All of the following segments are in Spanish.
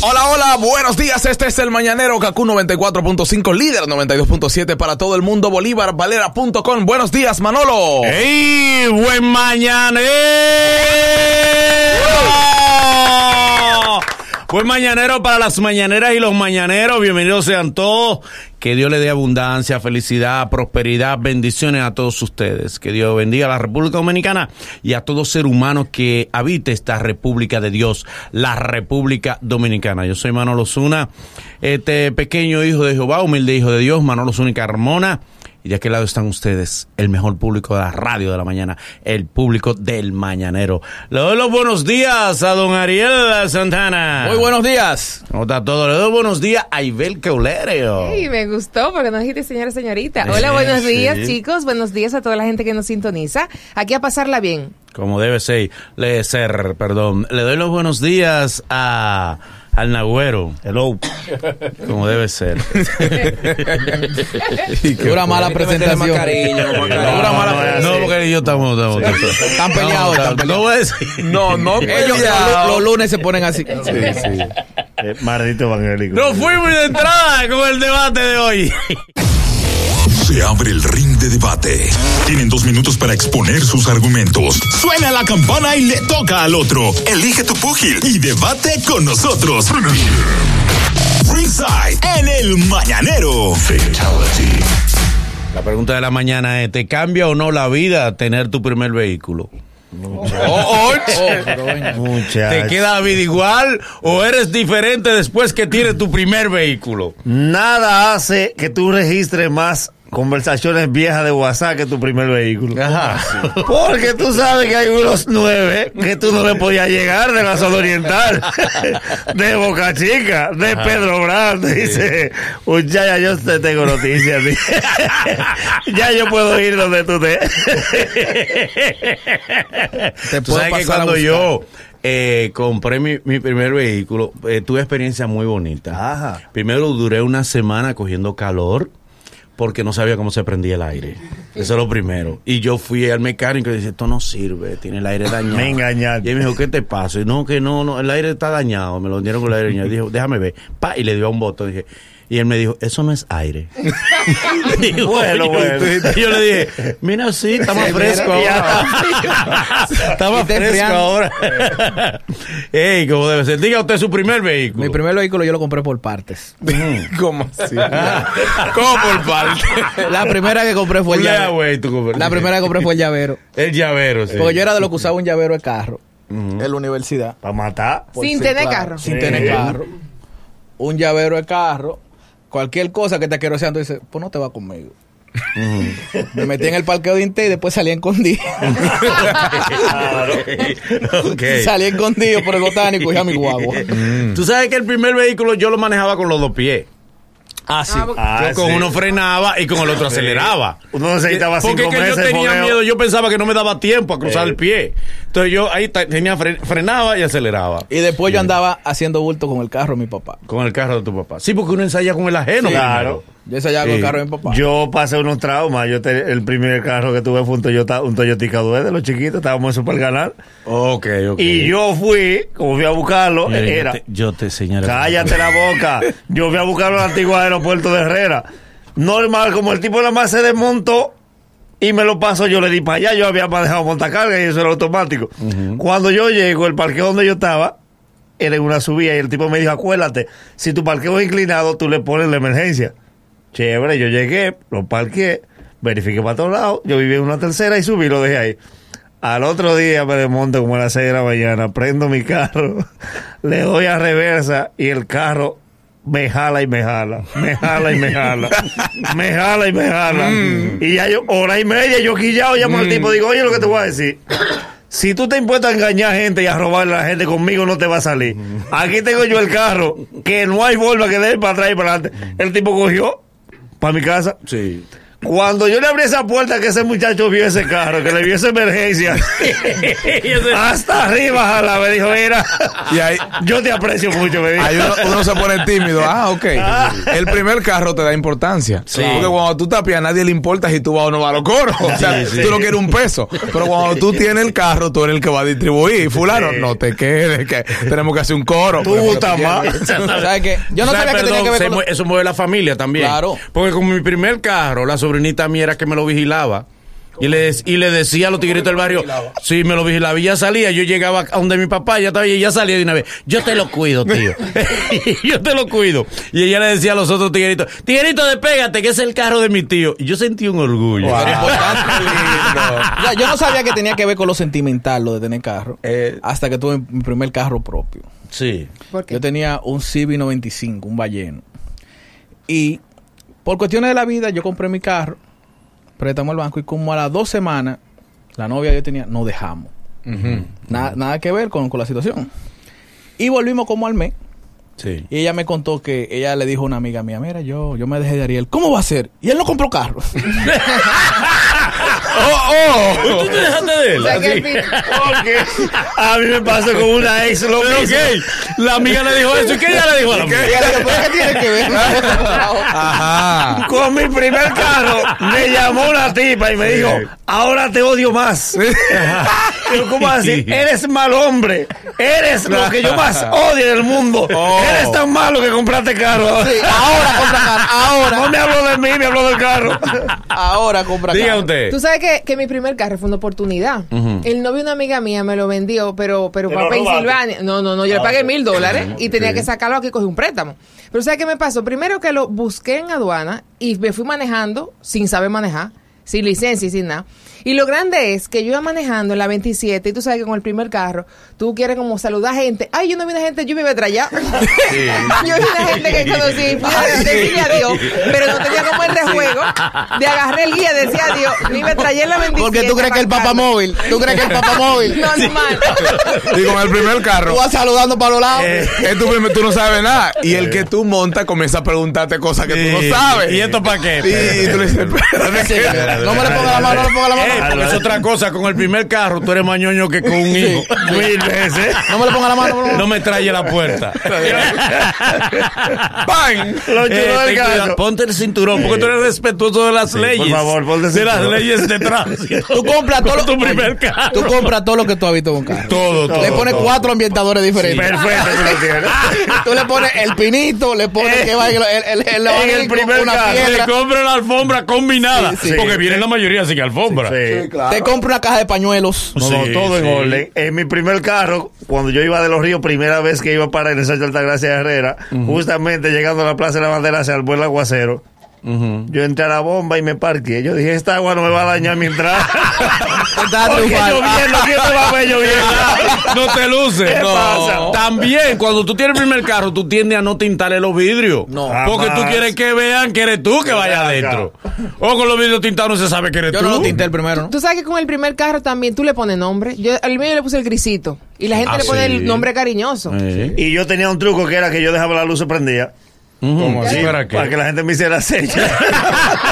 Hola, hola, buenos días. Este es el Mañanero Kaku 94.5, líder 92.7 para todo el mundo. Bolívar, Valera.com. Buenos días, Manolo. ¡Ey! ¡Buen mañanero! Buen mañanero para las mañaneras y los mañaneros. Bienvenidos sean todos. Que Dios le dé abundancia, felicidad, prosperidad, bendiciones a todos ustedes. Que Dios bendiga a la República Dominicana y a todo ser humano que habite esta República de Dios, la República Dominicana. Yo soy Manolo Zuna, este pequeño hijo de Jehová, humilde hijo de Dios, Manolo Zuna y Carmona. Y de aquel lado están ustedes, el mejor público de la radio de la mañana, el público del mañanero. Le doy los buenos días a don Ariel Santana. Muy buenos días. ¿Cómo está todo? Le doy buenos días a Ibel Caulerio. Sí, me gustó porque no dijiste señora señorita. Hola, buenos Sí. días, chicos. Buenos días a toda la gente que nos sintoniza. Aquí a pasarla bien. Como debe ser, le ser, perdón. Le doy los buenos días a al Nagüero. Hello. Como debe ser. Una mala presentación. No, Una mala no, presentación. no, porque yo estamos. Están peleados, No, están no, peleados. voy a decir. No, no, ellos los, los lunes se ponen así. Eh, maldito evangélico. No fuimos de entrada con el debate de hoy. Se abre el ring de debate. Tienen dos minutos para exponer sus argumentos. Suena la campana y le toca al otro. Elige tu púgil y debate con nosotros. Ringside en el Mañanero. La pregunta de la mañana es, ¿te cambia o no la vida tener tu primer vehículo? Oh, oh, Muchachos. ¿Te queda la vida igual o eres diferente después que tienes tu primer vehículo? Nada hace que tú registres más conversaciones viejas de WhatsApp que tu primer vehículo. Ajá. Porque tú sabes que hay unos nueve que tú no le podías llegar de la zona oriental, de Boca Chica, de Pedro Brand. Dice, ya, yo te tengo noticias. ya yo puedo ir donde tú te. Te Tú sabes que cuando yo eh, compré mi, mi primer vehículo, eh, tuve experiencia muy bonita. Ajá. Primero duré una semana cogiendo calor porque no sabía cómo se prendía el aire. Eso es lo primero. Y yo fui al mecánico y dice, esto no sirve, tiene el aire dañado. Me engañaste. Y él me dijo, ¿qué te pasa? Y no, que no, no, el aire está dañado. Me lo dieron con el aire dañado. Y dijo, déjame ver. Pa, y le dio un botón. Dije, y él me dijo, eso no es aire. Digo, Bueno, yo, bueno. y yo le dije, mira, sí, está más fresco ahora. está más Y fresco ahora. Ey, como debe ser. Diga usted su primer vehículo. Mi primer vehículo yo lo compré por partes. ¿Cómo así? ¿Cómo por parte? La primera que compré fue el Lea, llavero. La primera que compré fue el llavero. El llavero, sí. Porque yo era de los que usaba un llavero de carro en la universidad. Para matar. Sin Sí, tener claro, carro. Sin Sí. tener carro. Un llavero de carro. Cualquier cosa que te asqueroseando, dice, pues no te va conmigo. Me metí en el parqueo de Inte y después salí escondido. Ok. salí escondido por el botánico y a mi guagua. Tú sabes que el primer vehículo yo lo manejaba con los dos pies. Ah, sí. Ah, yo con sí. uno frenaba y con el otro aceleraba. Uno necesitaba Porque cinco que yo meses tenía fogueo. miedo, yo pensaba que no me daba tiempo a cruzar Eh. el pie. Entonces yo ahí tenía fre- frenaba y aceleraba. Y después yo andaba haciendo bulto con el carro de mi papá. Con el carro de tu papá. Sí, porque uno ensaya con el ajeno. Claro. Yo ensayaba Sí. carro de mi papá. Yo pasé unos traumas. Yo te- el primer carro que tuve fue un Toyota, un Toyota Due de los chiquitos. Estábamos en Super Canal. Ok, ok. Y yo fui, como fui a buscarlo, Mira, yo era. te- Yo te señalo. Cállate la boca. Yo fui a buscarlo al antiguo aeropuerto de Herrera. Normal, como el tipo nada más se desmontó y me lo pasó, yo le di para allá. Yo había manejado montacarga y eso era automático. Cuando yo llego, el parqueo donde yo estaba era en una subida y el tipo me dijo, acuérdate, si tu parqueo es inclinado, tú le pones la emergencia. Chévere, yo llegué, lo parqué, verifiqué para todos lados, yo vivía en una tercera y subí y lo dejé ahí. Al otro día me desmonto como a las 6 de la mañana, prendo mi carro, le doy a reversa y el carro me jala y me jala, me jala y me jala, me jala y me jala. Y ya yo, hora y media, yo quillado, llamo al tipo, digo, oye, lo que te voy a decir. Si tú te impuestas a engañar gente y a robarle a la gente, conmigo no te va a salir. Aquí tengo yo el carro, que no hay forma que dé para atrás y para adelante. El tipo cogió para mi casa. Sí. Cuando yo le abrí esa puerta que ese muchacho vio ese carro, que le vio esa emergencia, hasta arriba, jala, me dijo, mira, Y ahí, yo te aprecio mucho, me dijo. ahí uno, uno se pone tímido. Ah, ok. El primer carro te da importancia. Sí. Porque cuando tú tapias, a nadie le importa si tú vas o no vas a los coros. O sea, Sí, sí. tú no quieres un peso. Pero cuando tú tienes el carro, tú eres el que va a distribuir. Y fulano, no te quedes, que tenemos que hacer un coro. Tú gustas más. ¿Sabes qué? Yo no O sea, sabía que tenía que ver con... eso mueve la familia también. Claro. Porque con mi primer carro, la sobrinita mía era que me lo vigilaba. Y le, y le decía a los tigritos del barrio, sí, me lo vigilaba. Y ya salía, yo llegaba a donde mi papá, ya estaba y ya salía de una vez. Yo te lo cuido, tío. yo te lo cuido. Y ella le decía a los otros tigritos, tiguerito, despégate, que es el carro de mi tío. Y yo sentí un orgullo. Wow. Yo no sabía que tenía que ver con lo sentimental, lo de tener carro. Eh, hasta que tuve mi primer carro propio. Sí. ¿Por qué? Yo tenía un CB95, un balleno. Y por cuestiones de la vida, yo compré mi carro, préstamo al banco y como a las dos semanas, la novia yo tenía, nos dejamos. nada, nada que ver con, con la situación. Y volvimos como al mes. Sí. Y ella me contó que ella le dijo a una amiga mía, mira, yo, yo me dejé de Ariel. ¿Cómo va a ser? Y él no compró carro. ¡Oh, oh! ¿Tú te dejaste de él? O sea, que Así. al fin- Porque a mí me pasó con una ex lo ¿Pero mismo. qué? La amiga le dijo eso. ¿Y qué ella le dijo a la amiga? ¿qué tiene que ver? Ajá. Con mi primer carro me llamó una tipa y me dijo, ahora te odio más. ¿Cómo así? Eres mal hombre. Eres lo que yo más odio del mundo. Oh. Eres tan malo que compraste carro. Sí, ahora compra carro. Ahora. No me habló de mí, me habló del carro. Ahora compra Diga carro. usted. Tú sabes que, que mi primer carro fue una oportunidad. El novio de una amiga mía me lo vendió, pero, pero ¿Te para? Pensilvania. No, no, no, yo le Ah, pagué ok. mil dólares y tenía que sacarlo aquí y cogí un préstamo. Pero ¿sabes qué me pasó? Primero que lo busqué en aduana y me fui manejando sin saber manejar, sin licencia y sin nada. Y lo grande es que yo iba manejando en la 27 y tú sabes que con el primer carro tú quieres como saludar gente. Ay, yo no vi una gente, yo me iba a allá. yo vi una gente que conocí y fui a decirle adiós, pero no tenía como el rejuego de agarrar el guía, decía adiós, ni me traía en la 27. Porque tú crees que el papá arrancando. móvil. Tú crees que el papá móvil. Normal. Y con el primer carro. Tú vas saludando para los lados. Es tu primer- tú no sabes nada. Y el que tú montas comienza a preguntarte cosas que tú Sí. no sabes. ¿Y esto para qué? Y, y tú le dices, Sí, no me le ponga la mano, no le ponga la mano. Eh, porque es otra cosa. Con el primer carro, tú eres más ñoño que con un hijo. Mil veces. No me le ponga la mano. no, me trae la puerta. ¡Bang! Lo Eh, ponte el cinturón, porque tú eres respetuoso de las leyes. por favor, ponte el De las cinturón. leyes de tránsito. Tú compras todo tu primer carro. Tú compras todo lo que tú has visto con carro. Todo, todo. Le pones todo. cuatro ambientadores diferentes. Perfecto, tú lo tienes. Tú le pones el pinito, le pones que va el, el, el, el En el primer carro. Te piedra. compra la alfombra combinada. Sí. Porque viene la mayoría sin alfombra. Sí. Te compra una caja de pañuelos. No, no, Sí, todo en orden. En mi primer carro, cuando yo iba de los ríos, primera vez que iba para el ensayo Altagracia Herrera, justamente llegando a la Plaza de la Bandera se armó el aguacero. Yo entré a la bomba y me parqué. Yo dije, esta agua no me va a dañar mientras. Estaba Porque triunfando. lloviendo, ¿quién me va a ver lloviendo? No te luces. ¿Qué No. pasa? También, cuando tú tienes el primer carro, tú tiendes a no tintarle los vidrios. No. Porque tú quieres que vean que eres tú que vaya adentro. O con los vidrios tintados no se sabe que eres Yo tú. no lo tinté el primero, ¿no? Tú sabes que con el primer carro también tú le pones nombre. Yo al mío le puse el grisito. Y la gente Ah, le pone sí. el nombre cariñoso. Y yo tenía un truco que era que yo dejaba la luz prendida. Ujú. Sí, ¿Para qué? Para que la gente me hiciera señas.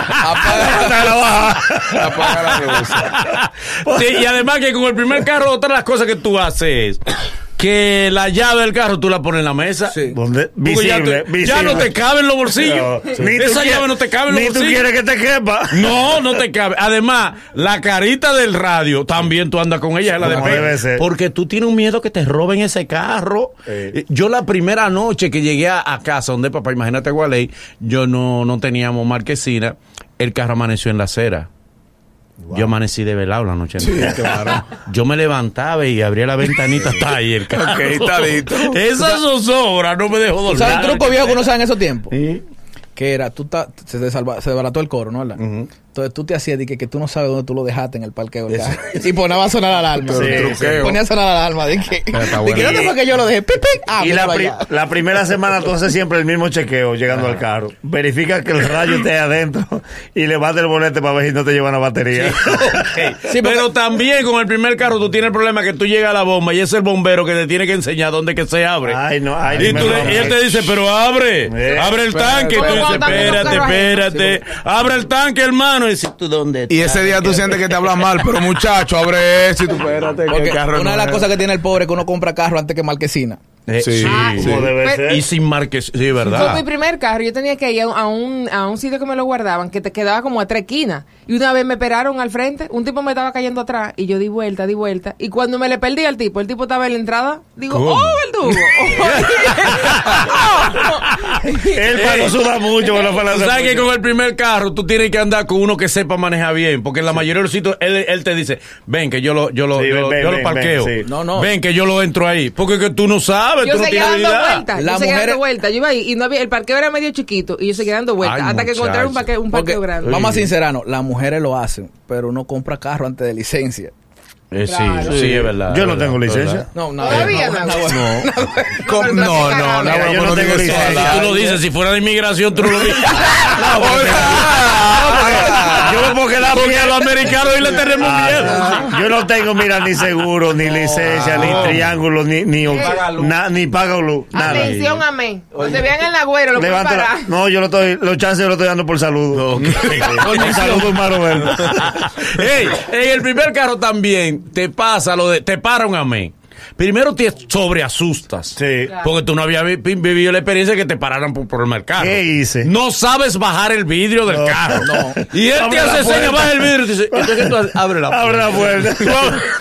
Apaga, la baja. Apaga la luz. Sí, y además que con el primer carro, otra de las cosas que tú haces es que la llave del carro tú la pones en la mesa. Sí. ¿Dónde? Ya, Visible, te- visible. ya no te cabe en los bolsillos. No, Esa quieres- llave no te cabe en los Ni tú bolsillos. quieres que te quepa. No, no te cabe. Además, la carita del radio también tú andas con ella, es la de debe ser. Porque tú tienes un miedo que te roben ese carro. Eh, Yo la primera noche que llegué a, a casa donde papá, imagínate Gualey, yo no, no teníamos marquesina, el carro amaneció en la acera. Yo amanecí de velado la noche entera. Yo me levantaba y abría la ventanita hasta ahí el carro. Ok, está listo. Esa zozobra no me dejó dormir. ¿Sabes un truco viejo que uno sabe en esos tiempos? Sí. Que era, tú ta- se, desalba- se desbarató el coro, ¿no? ¿verdad? Entonces tú te hacías de que, que tú no sabes dónde tú lo dejaste en el parqueo. Y ponía a sonar la alarma. Pero un truqueo. Ponía a sonar la alarma. De que, Pero de que. ¿dónde fue que yo lo dejé? ¡Pip, pip! Ah, y la, míralo pri- allá. la primera semana tú haces siempre el mismo chequeo llegando al carro. Verifica que el rayo esté adentro y levanta el bolete para ver si no te llevan la batería. Sí, porque- Pero también con el primer carro tú tienes el problema que tú llegas a la bomba y es el bombero que te tiene que enseñar dónde que se abre. Ay, no, ay, y, tú le- y él te dice, pero abre, Eh, abre el tanque. Y tú dices, espérate, espérate, abre el tanque, hermano. Y dices, ¿tú dónde Y estás? ese día tú sientes que te hablan mal, pero muchacho, abre eso y tú espérate. que Porque el carro una de no las es. cosas que tiene el pobre es que uno compra carro antes que marquesina. Eh, Sí, sí. Ah, sí. Como debe Pero- ser. Y sin marques, sí, ¿verdad? mi primer carro, yo tenía que ir a un, a un, a un sitio que me lo guardaban, que te quedaba como a tres esquinas. Y una vez me esperaron al frente, un tipo me estaba cayendo atrás, y yo di vuelta, di vuelta. Y cuando me le perdí al tipo, el tipo estaba en la entrada, digo, ¿Cómo? ¡oh, verdugo! El palo suda mucho. bueno, para Tú sabes que con el primer carro tú tienes que andar con uno que sepa manejar bien, porque en la mayoría de los sitios él, él te dice, ven que yo lo, yo lo, Sí, yo, ven, yo ven, lo parqueo. ven, sí. No, no. Ven que yo lo entro ahí, porque que tú no sabes, yo tú no seguía tienes dando habilidad. vueltas, La yo seguía mujer- dando vueltas. Yo iba ahí, y no había, el parqueo era medio chiquito, y yo seguía dando vueltas, Ay, hasta que encontré un, muchacho. parque, un Porque, parqueo grande. vamos a sincerarnos, las mujeres lo hacen, pero uno compra carro antes de licencia. Eh, sí, Claro. sí, es verdad. Yo es no verdad, tengo licencia. No, no, Todavía no. No, no, no, yo no no tengo licencia. tú lo dices, si fuera de inmigración, tú no lo dices. Yo me puedo quedar Porque a los americanos hoy le tenemos miedo. Ah, Yo no tengo, mira, ni seguro, ni licencia, ni triángulo, ni ni, na- ni pago luz, nada. Atención, amén. Cuando te vean en la güera, lo la- parar. no, yo lo estoy, los chances yo lo estoy dando por saludo. Por saludo, hermano. Ey, en el primer carro también te pasa lo de, te para un amén. Primero te sobreasustas. Sí. Porque tú no habías vi- vi- vivido la experiencia de que te pararan por, por el carro. ¿Qué hice? No sabes bajar el vidrio del No. carro. Y él te Abre hace señas, puerta. baja el vidrio y te dice, entonces tú abre la Abre la puerta. Tú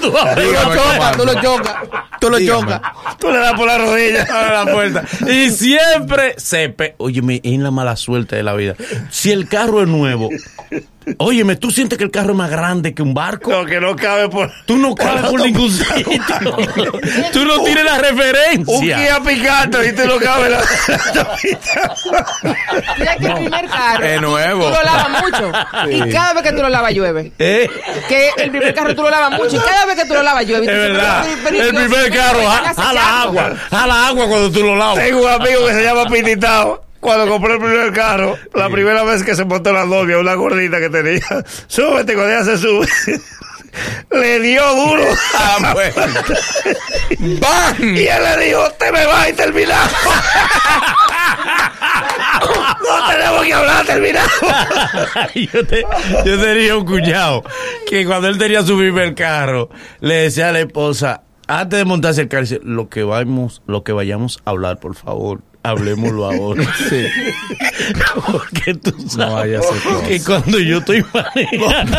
lo chocas, tú lo chocas, tú lo chocas. Tú le das por la rodilla. Abre la puerta. Y siempre se... Pe Óyeme, es la mala suerte de la vida. Si el carro es nuevo, óyeme, ¿tú sientes que el carro es más grande que un barco? No, que no cabe por. Tú no cabes por ningún sitio. Tú no tienes la Un referencia. Kia Picanto y tú no cabes la. Mira que el primer carro. Es nuevo. Tú lo lavas mucho. Y cada vez que tú lo lavas llueve. ¿Eh? Que el primer carro tú lo lavas mucho. Y cada vez que tú lo lavas llueve. Es verdad. El primer carro jala agua. Jala agua cuando tú lo lavas. Tengo un amigo que se llama Pititao. Cuando compré el primer carro, la primera vez que se montó la novia, una gordita que tenía, súbete, cuando ella se sube, le dio duro. Ah. ¡Bam! Y él le dijo, te me vas y terminamos. no tenemos que hablar, terminamos. yo, te- yo tenía un cuñado que cuando él tenía su primer carro, le decía a la esposa, antes de montarse el carro, lo que vamos, lo que vayamos a hablar, por favor, hablemoslo ahora. Sí. Porque tú sabes vaya a ser cosa. que cuando yo estoy manejando,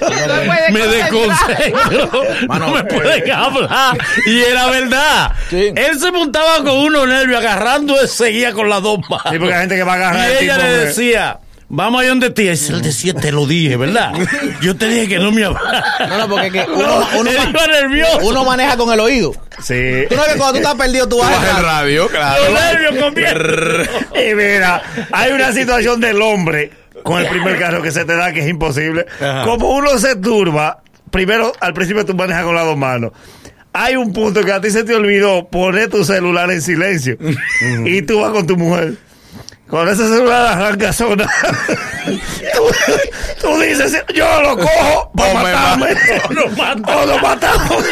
No me desconcentro, Mano, no me pueden hablar. Y era verdad. Sí. Él se montaba con unos nervios agarrando, él seguía con las dos manos. Sí, porque hay gente que va a agarrar Y el ella tipo le de- decía, vamos a donde ti. Y él decía, te lo dije, ¿verdad? Yo te dije que no me hablara. No, no, porque es que uno, nervioso. uno maneja con el oído. Sí. Tú no ves que cuando tú estás perdido, tú vas Baja el radio, claro. Los nervios comienzan. Y mira, hay una situación del hombre con el primer carro que se te da que es imposible. Ajá. Como uno se turba, primero al principio tú manejas con las dos manos. Hay un punto que a ti se te olvidó poner tu celular en silencio y tú vas con tu mujer. Con ese celular arranca zona. tú, tú dices, yo lo cojo para matarme. O nos mata. O nos matamos.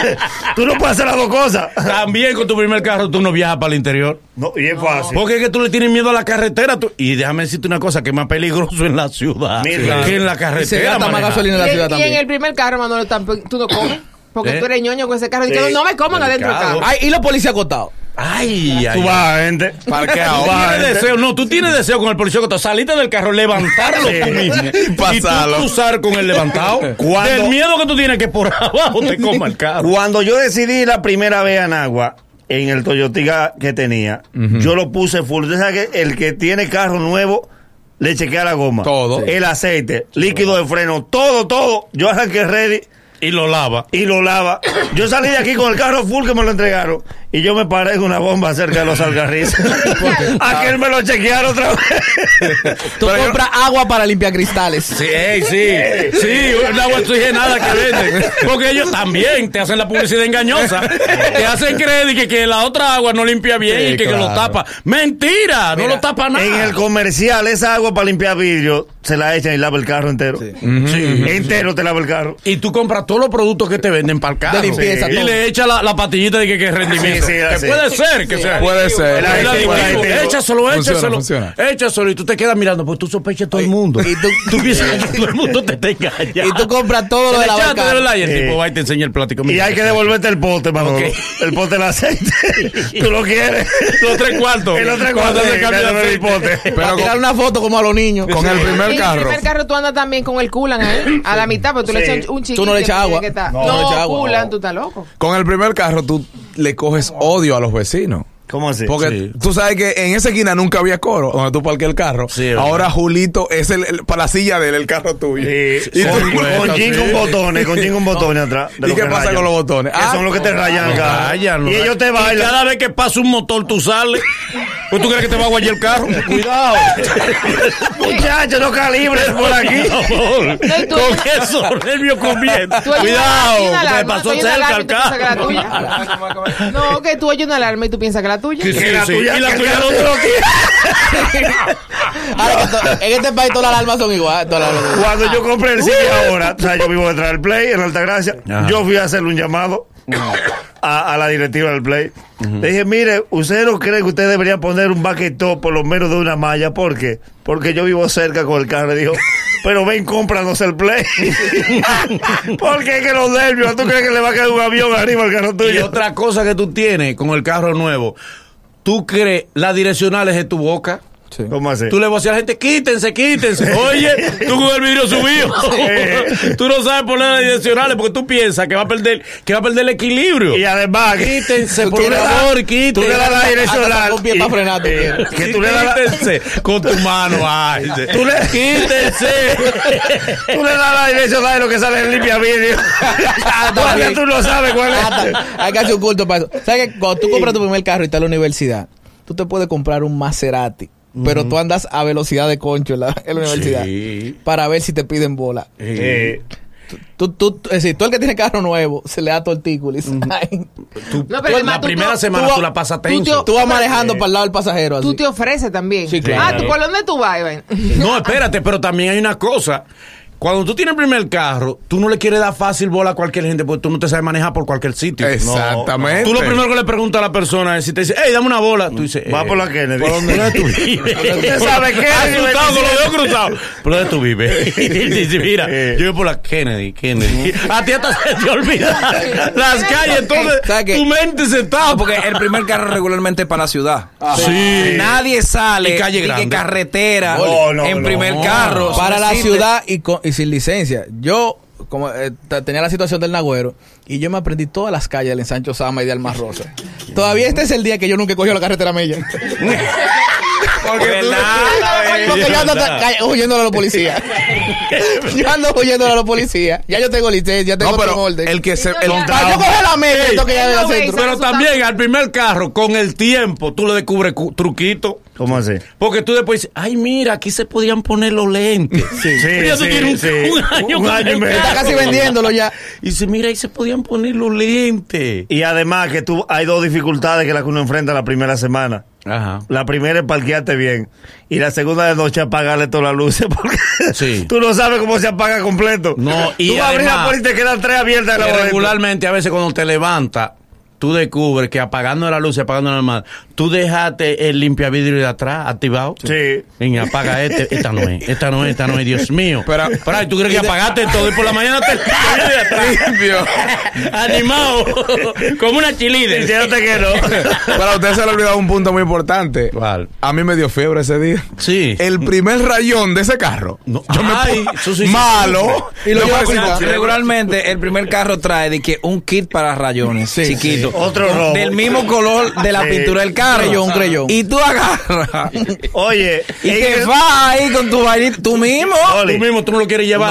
tú no puedes hacer las dos cosas. También con tu primer carro tú no viajas para el interior. No, y es fácil. Porque es que tú le tienes miedo a la carretera. tú- y déjame decirte una cosa, que es más peligroso en la ciudad Mira. que en la Y se carretera. gasta más manejar. gasolina en la Y, ciudad y en también. el primer carro, Manolo, tú no comes. Porque ¿Eh? tú eres ñoño con ese carro. Y Sí. que no me coman adentro del carro. Ay, y los policías acostados. Ay, ay, Tú vas, gente. Parqueado. Tú tienes deseo, no, tú tienes deseo con el policía que saliste del carro, levantarlo tú mismo Y pasarlo. y tú cruzar con el levantado. Cuando- Del miedo que tú tienes que por abajo te coma el carro. Cuando yo decidí la primera vez en agua, en el Toyotica que tenía, yo lo puse full. Usted sabe que el que tiene carro nuevo le chequea la goma. Todo. El aceite, líquido de freno, todo, todo. Yo arranqué ready. Y lo lava. y lo lava. Yo salí de aquí con el carro full que me lo entregaron y yo me paré en una bomba cerca de los algarrizos. a que él me lo chequearon otra vez. Tú compras agua para limpiar cristales. Sí, sí, sí, una agua oxigenada que venden. Porque ellos también te hacen la publicidad engañosa. Te hacen creer que, que la otra agua no limpia bien Sí, y que, que lo claro. tapa. Mentira, no lo tapa nada. En el comercial, esa agua para limpiar vidrio se la echan y lava el carro entero. Sí. Entero te lava el carro. Y tú compras todos los productos que te venden para el carro. De limpieza, y todo. le echas la, la patillita de que, que es rendimiento. Sí, sí, que sí. puede ser, que sea. Puede ser. El El el. Échaselo, échaselo. funciona. Échaselo y tú te quedas mirando, pues tú sospechas todo el mundo. y tú- piensas que todo el mundo te está engañando. Y tú compras todo lo de la vaca. Y el tipo va y te enseña el plástico. Y hay que devolverte el pote, Manolo. Ok. El pote del aceite. Tú lo quieres. Los tres cuartos. En los tres Cuando cuartos se cambia el pote. Para con, tirar una foto como a los niños. con el Y primer en el primer carro tú andas también con el culan ahí, a la mitad, pero tú le echas un, chiquito. Tú no le echas agua. No, No, no le echas agua. culan, tú estás loco. Con el primer carro tú le coges odio a los vecinos. ¿Cómo así? Porque Sí. tú sabes que en esa esquina nunca había coro donde tú parques el carro. Sí, Ahora. Julito es el, el- para la silla de él, el carro tuyo. Sí, Y con, tú- con jean con botones, con jean con botones atrás. ¿Y qué pasa rayan. con los botones? Que Ah, son los que te rayan carro. rayan, y ellos te Y bailan. cada vez que pasa un motor, tú sales. Pues tú crees que te va a guayar el carro. Cuidado. Muchachos, no calibres por aquí. Por No, Con esos nervios comiendo. Cuidado. me tú pasó cerca alarma al y tú piensas que carro. la tuya. No, que tú oyes una alarma y tú piensas que la tuya. Sí, sí, Que la sí. tuya- Y la tuya no te lo Ahora en este país todas las alarmas son iguales. Cuando yo compré el sitio ahora, o sea, yo vivo detrás del Play en Altagracia, yo fui a hacerle un llamado a, a la directiva del Play. Le dije, mire, ¿usted no cree que usted debería poner un baquetón por lo menos de una malla? ¿Por qué? Porque yo vivo cerca con el carro. Y dijo, pero ven, cómpranos el Play. Porque es que los nervios, ¿tú crees que le va a caer un avión arriba al carro Y tuyo? otra cosa que tú tienes con el carro nuevo, tú crees las direccionales de tu boca. Sí. ¿Cómo así? Tú le vas a decir a la gente, quítense, quítense. Oye, tú con el vidrio subido. tú no sabes poner las direccionales porque tú piensas que va a perder, que va a perder el equilibrio. Y además, Quítense, por favor, Tú le quítense. das la direccional. eh, que tú le das la- Quítense con tu mano. Ay, Tú le- quítense. Tú le das la direccional de lo que sale en limpia vídeo. Todavía tú no sabes cuál es. Hasta- Hay que hacer un culto para eso. ¿Sabes que cuando tú compras tu primer carro y estás en la universidad, tú te puedes comprar un Maserati, pero tú andas a velocidad de concho en la, en la universidad Sí. para ver si te piden bola. Eh, Tú, tú, es decir, tú el que tiene carro nuevo se le da tortícolis. Ay. Tú- No, pero tú- además la tú- primera tú- semana tú- tú, la pasas tenso. Tú vas manejando para el lado del pasajero. Así. Tú te ofreces también. Sí, claro. Ah, ¿tú por dónde tú vas, Iván? No, espérate, pero también hay una cosa. Cuando tú tienes el primer carro, tú no le quieres dar fácil bola a cualquier gente porque tú no te sabes manejar por cualquier sitio. Exactamente. Tú lo primero que le preguntas a la persona es si te dice, hey, dame una bola. Tú dices, Va eh, por la Kennedy. ¿Por dónde ¿Dónde tú vives? Usted sabe Kennedy, Asustado con los dedos cruzados. ¿Por dónde tú vives? Y dice, mira, Eh. yo vivo por la Kennedy, Kennedy. A ti hasta se te olvida las calles, entonces ¿Sabes qué? tu mente se tapa. No, porque el primer carro regularmente es para la ciudad. Sí. Nadie sale Y calle de carretera No, no, en no. primer carro. para la ciudad y, con- y sin licencia. Yo como eh, tenía la situación del Nagüero y yo me aprendí todas las calles del Ensancho Sama y de Almas Rosa. Todavía este es el día que yo nunca he cogido la carretera Mella. Porque Porque yo ando huyéndole a los policías. yo ando huyéndole a los policías. Ya yo tengo licencia, tengo No, pero orden. el que se. El- ya- Para yo coger la media, Ey, tengo que ya de la no, güey, centro. Pero también al primer carro, con el tiempo, tú le descubres cu- ¿Cómo así? Porque tú después dices, ay, mira, aquí se podían poner los lentes. Sí, Ya tú sí, un, sí. un año Un año y el medio. Está casi vendiéndolo ya. Y dice, mira, ahí se podían poner los lentes. Y además que tú hay dos dificultades que la que uno enfrenta la primera semana. Ajá. La primera es parquearte bien. Y la segunda de noche apagarle todas las luces. Porque Sí. tú no sabes cómo se apaga completo. No, y tú abres la además- puerta y te quedan tres abiertas. la regularmente, a veces cuando te levantas, tú descubres que apagando la luz y apagando la luz, tú dejaste el limpiavidrio de atrás activado. Sí. Venga, apaga este. Esta no es, esta no es, esta no es, Dios mío. Pero- Pero, ¿tú crees que apagaste todo y por la mañana te de atrás? Limpio. Animado, como una chilíder. Diciéndote que no. Pero a usted se le ha olvidado un punto muy importante. ¿Cuál? A mí me dio fiebre ese día. Sí. El primer rayón de ese carro. No. Yo me Ay, pongo eso sí, sí. malo. Y lo No. Regularmente el primer carro trae de que un kit para rayones Sí, chiquito. Otro robo. Del mismo color de la Sí. pintura del carro. Creyón, creyón. Y tú agarras. Oye, y te el- vas ahí con tu vainita. Tú mismo. Oli, Tú mismo, tú no lo quieres llevar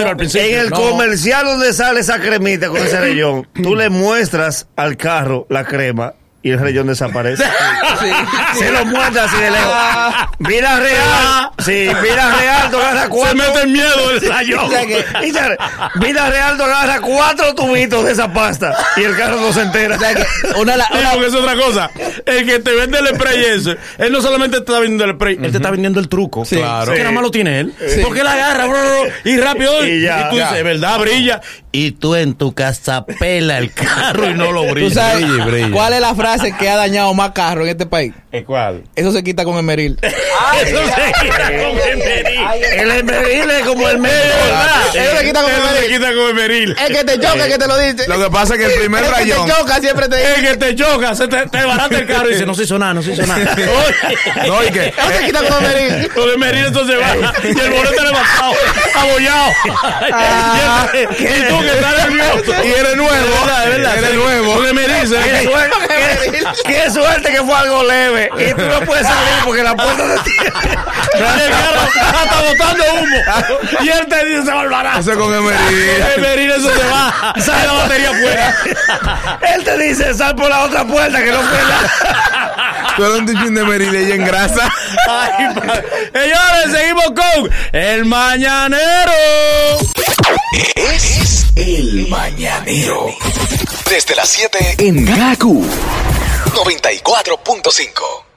No, al principio. En el No. comercial donde sale esa cremita con ese rellón, tú le muestras al carro la crema y el rellón desaparece. Se lo muestras así de lejos. Vida real. Sí, vida real, tú agarras Se cuatro. mete en miedo el rayón. Y vida real, tú agarras cuatro tubitos de esa pasta y el carro no se entera. O sea que una, la- Sí, una- porque es otra cosa. El que te vende el spray ese, él no solamente te está vendiendo el spray, él te está vendiendo el truco. Sí. Claro. Que nada más lo tiene él. Porque él agarra bro, bro, y rápido. Y Y, ya. tú Ya. dices, ¿verdad? Brilla. Y tú en tu casa pela el carro y no lo ¿Tú brilla. sabes brilla, brilla. cuál es la frase que ha dañado más carros en este país? ¿Cuál? Eso se quita con el meril. Eso se quita con emeril. El emberil es como el medio, ¿verdad? Eso se quita con Eso se emeril. quita con emeril. El que te choca, el que te lo dice. Lo que pasa es que el primer el que rayón. te choca siempre te dice. El que te choca, se te, te barata el carro y dice, no se hizo nada, no se hizo nada. No, y que. Eso se quita con el meril. Lo de Meril entonces va y el boleto levantado, abollado. Ah, y, y tú que estás nervioso. Y eres nuevo. Es verdad, es verdad. Eres nuevo. Lo de Meril se ve Qué que- suerte, qué- qué suerte que fue algo leve. Y tú no puedes salir porque la puerta te tiene. el carro está botando humo. Y él te dice, se va al barato. Eso con Emery. El Meril eso se va. Sale la batería afuera. Él te dice, sal por la otra puerta que no fue nada. Tú eres un tichín de Emery y ella en grasa. Ay, padre. Señores, seguimos con El Mañanero. Es el mañanero. Desde las 7 en Gaku 94.5.